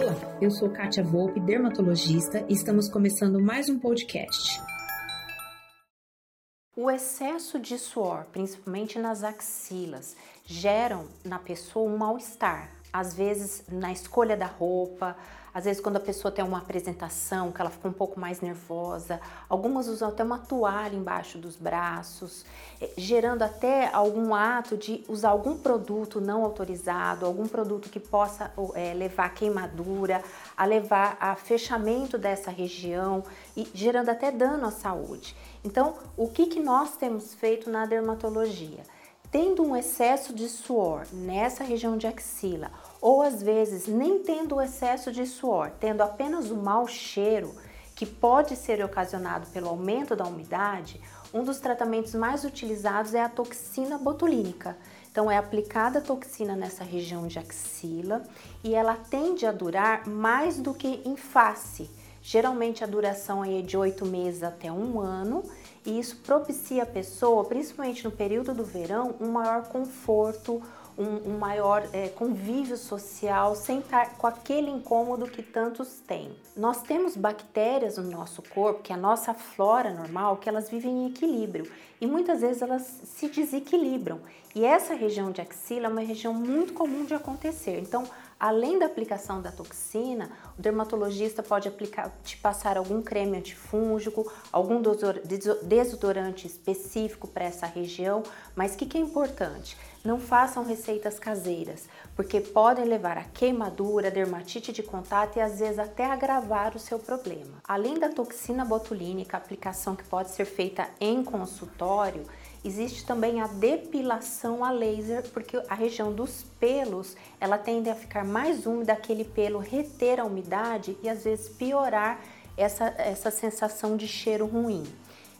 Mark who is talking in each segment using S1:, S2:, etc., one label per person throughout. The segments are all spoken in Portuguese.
S1: Olá, eu sou Kátia Volpe, dermatologista, e estamos começando mais um podcast.
S2: O excesso de suor, principalmente nas axilas, geram na pessoa um mal-estar, às vezes na escolha da roupa, às vezes quando a pessoa tem uma apresentação que ela fica um pouco mais nervosa, algumas usam até uma toalha embaixo dos braços, eh, gerando até algum ato de usar algum produto não autorizado, algum produto que possa é, levar a queimadura, a levar a fechamento dessa região e gerando até dano à saúde. Então, o que, que nós temos feito na dermatologia? Tendo um excesso de suor nessa região de axila, ou às vezes nem tendo o excesso de suor, tendo apenas o mau cheiro, que pode ser ocasionado pelo aumento da umidade, um dos tratamentos mais utilizados é a toxina botulínica. Então é aplicada a toxina nessa região de axila e ela tende a durar mais do que em face. Geralmente a duração é de oito meses até um ano e isso propicia a pessoa, principalmente no período do verão, um maior conforto, um, um maior é, convívio social, sem estar com aquele incômodo que tantos têm. Nós temos bactérias no nosso corpo, que é a nossa flora normal, que elas vivem em equilíbrio e muitas vezes elas se desequilibram. E essa região de axila é uma região muito comum de acontecer. Então, Além da aplicação da toxina, o dermatologista pode aplicar, te passar algum creme antifúngico, algum desodorante específico para essa região, mas o que, que é importante? Não façam receitas caseiras, porque podem levar a queimadura, dermatite de contato e às vezes até agravar o seu problema. Além da toxina botulínica, aplicação que pode ser feita em consultório, Existe também a depilação a laser, porque a região dos pelos, ela tende a ficar mais úmida, aquele pelo reter a umidade e às vezes piorar essa, essa sensação de cheiro ruim.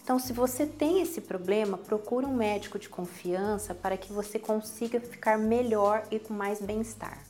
S2: Então, se você tem esse problema, procure um médico de confiança para que você consiga ficar melhor e com mais bem-estar.